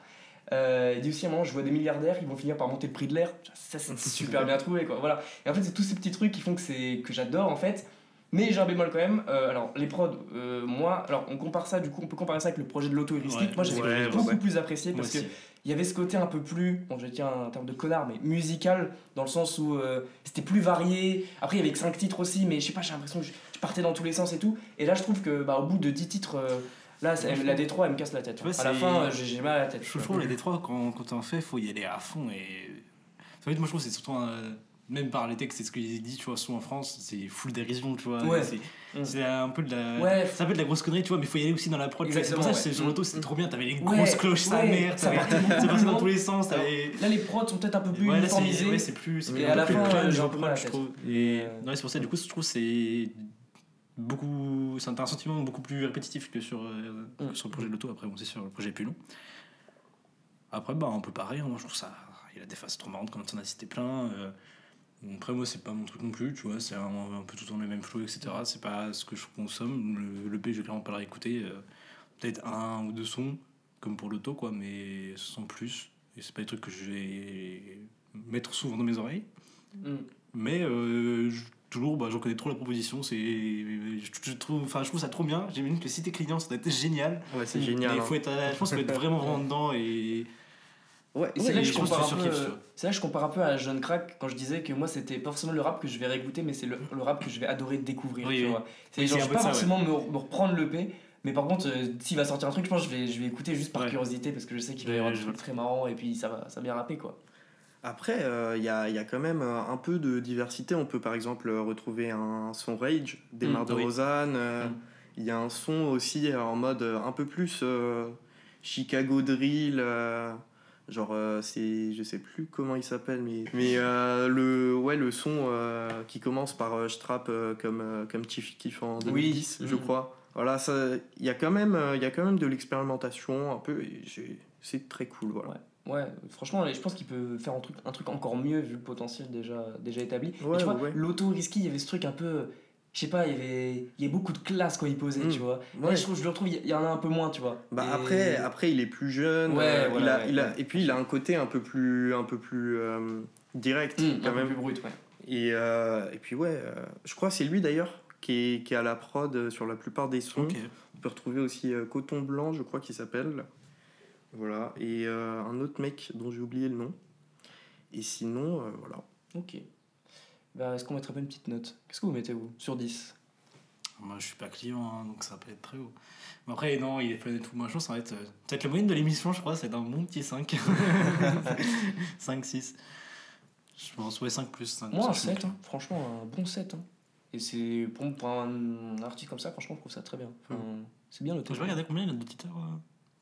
Euh, il dit aussi à un moment, je vois des milliardaires, ils vont finir par monter le prix de l'air. Ça, c'est super bien trouvé, quoi. Voilà. Et en fait, c'est tous ces petits trucs qui font que, c'est que j'adore, en fait. Mais j'ai un bémol quand même. Euh, alors, les prods, euh, moi, alors on compare ça, du coup, on peut comparer ça avec le projet de l'auto-heuristique. Ouais, moi, j'ai ouais, beaucoup ouais. plus apprécié parce que aussi. il y avait ce côté un peu plus, bon je tiens en termes de connard, mais musical, dans le sens où euh, c'était plus varié. Après il y avait que 5 titres aussi, mais je sais pas, j'ai l'impression que je, partais dans tous les sens et tout. Et là je trouve que bah, au bout de 10 titres, là c'est- la D3 elle me casse la tête. Tu vois, à la fin euh, j'ai j'ai mal à la tête. Je trouve les Détroits, quand, quand t'en fais, faut y aller à fond. Et... En fait, moi, je trouve que c'est surtout un- Même par les textes, c'est ce qu'il dit, tu vois, souvent en France, c'est full dérision, tu vois. Ouais. C'est Mm. c'est un peu de la. Ouais. C'est un peu de la grosse connerie, tu vois, mais faut y aller aussi dans la prod. C'est pour ça que sur ouais. l'auto, c'était Mm. trop bien. T'avais les grosses cloches, sa mère, ça partait ça dans tous les sens. Là les prods sont peut-être un peu plus Ouais, là, c'est uniformisés. ouais, c'est plus. Et à la fin, j'ai un peu mal je trouve. Et c'est pour ça, du coup, je trouve que c'est beaucoup. C'est un sentiment beaucoup plus répétitif que sur, euh, que Mm. sur le projet de l'auto. Après, bon, c'est sûr, le projet est plus long. Après, bah, on peut pareil. Moi, je trouve ça. Il a des phases trop marrantes, comme on en a cité plein. euh, Après, moi, c'est pas mon truc non plus, tu vois. C'est un, un peu tout dans les mêmes flots, etc. C'est pas ce que je consomme. Le, le P, je vais clairement pas le réécouter. euh, Peut-être un ou deux sons, comme pour l'auto, quoi, mais sans plus. Et c'est pas des trucs que je vais mettre souvent dans mes oreilles. mm. Mais euh, je- toujours, bah, j'en connais trop la proposition. C'est, je, je trouve, enfin, je trouve ça trop bien. J'imagine que si t'es client, ça doit être génial. Ouais, c'est génial. Mais hein. faut être, à- je pense qu'il faut être vraiment vraiment dedans et Ouais, c'est là que je compare un peu. euh. C'est là que je compare un peu à Jeune Crack quand je disais que moi c'était pas forcément le rap que je vais réécouter, mais c'est le, le rap que je vais adorer découvrir. Oui, tu oui. vois. C'est Oui, genre c'est je vais pas ça, forcément me, me reprendre le P, mais par contre euh, s'il va sortir un truc, je pense que je vais, je vais écouter juste par Ouais. curiosité parce que je sais qu'il va y avoir des trucs très marrants et puis ça va, ça va bien rapper quoi. Après, euh, il y, a, y a quand même euh, un peu de diversité. On peut par exemple euh, retrouver un son Rage, des Mm, Mares de oui. Rosanne. euh, Mm. Il y a un son aussi euh, en mode euh, un peu plus euh, Chicago Drill. euh, genre, euh, c'est. Je sais plus comment il s'appelle, mais. Mais euh, le, ouais, le son euh, qui commence par euh, Strap euh, comme, euh, comme Chief Keef en 2010, je Mm. crois. Voilà, il y, a quand même, euh, y a quand même de l'expérimentation un peu. et C'est très cool, voilà. Ouais, franchement, je pense qu'il peut faire un truc, un truc encore mieux vu le potentiel déjà, déjà établi. Et Ouais, tu vois, ouais, ouais. l'auto risky, il y avait ce truc un peu. Je sais pas, il y avait, il y avait beaucoup de classe quand il posait, Mm. tu vois. Ouais. Là, je trouve, je le retrouve, il y en a un peu moins, tu vois. Bah Et- après, après, il est plus jeune. Ouais, euh, voilà, il a, ouais, il a, ouais. et puis il a un côté un peu plus, un peu plus euh, direct Mm, quand un peu même. plus brut, ouais. Et, euh, et puis ouais, euh, je crois que c'est lui d'ailleurs qui est, qui est à la prod sur la plupart des sons. On peut retrouver aussi euh, Coton Blanc, je crois qu'il s'appelle. Voilà. Et euh, un autre mec dont j'ai oublié le nom. Et sinon, euh, voilà. Ok. Bah, est-ce qu'on mettrait pas une petite note? Qu'est-ce que vous mettez, vous Sur 10 Moi, je suis pas client, hein, donc ça va pas être très haut. Mais après, non, il est pas du tout moins chaud, ça va être euh, peut-être la moyenne de l'émission, je crois, c'est un bon petit 5. 5, 6. Je pense, ouais, 5 plus 5. Moi, un 7, hein. franchement, un bon 7. hein. Et c'est pour, pour un artiste comme ça, franchement, je trouve ça très bien. Enfin, C'est bien noté. Je vais regarder combien il y a d'auditeurs. euh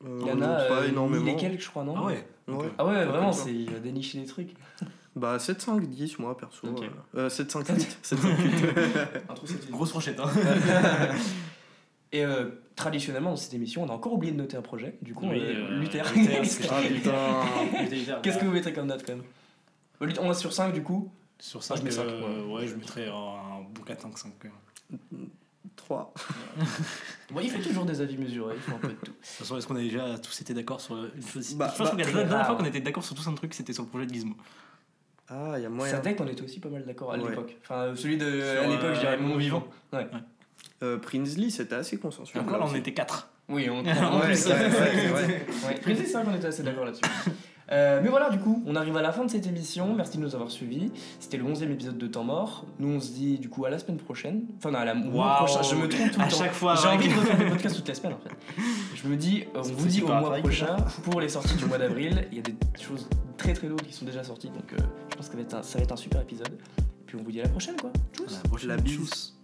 Euh, Il y en a pas euh, énormément. mille et quelques, je crois, non Ah ouais Ouais. Ah ouais, vraiment, c'est, il a déniché des trucs. Bah 7, 5, 10, moi perso. Ok. Euh, euh, 7, 5, 8. 7, 5, 8. Un truc, c'est- Grosse fourchette, hein. Et euh, traditionnellement, dans cette émission, on a encore oublié de noter un projet. Du coup, Oui, euh, euh, Luther. Luther, Ah putain. Qu'est-ce que vous mettrez comme note quand même Luther, On est sur 5 du coup. Sur Moi, 5, je mets cinq, euh, ouais, je mettrais un bon 4, 5, 5. De 3. Bon, il fait toujours des avis mesurés, il fait un peu de tout. toute façon, est-ce qu'on a déjà tous été d'accord sur une chose Bah, Je pense bah, que la dernière fois rare. qu'on était d'accord sur tous un truc, c'était sur le projet de Gizmo. Ah, il y a Ça moyen. tech, on était aussi pas mal d'accord à Ouais. l'époque. Enfin, euh, celui de. Sur, à l'époque, je dirais euh, mon vivant. Euh, Prinsley, c'était assez consensuel. Encore là, on était 4. Oui, on. Ouais, c'est vrai. Ouais, ça qu'on était assez d'accord là-dessus. Euh, mais voilà, du coup, on arrive à la fin de cette émission. Merci de nous avoir suivis. C'était le 11e épisode de Temps Mort. Nous, on se dit du coup à la semaine prochaine. Enfin, non, à la mois prochain. Je me trompe tout le À temps. chaque fois, J'ai envie de refaire des podcasts toute la semaine en fait. Je me dis, euh, on vous dit au mois prochain pour les sorties du mois d'avril. Il y a des choses très très lourdes qui sont déjà sorties. Donc, euh, je pense que ça va être un, ça va être un super épisode. Et puis, on vous dit à la prochaine quoi. Tchuss À la prochaine. La bise. Tchuss.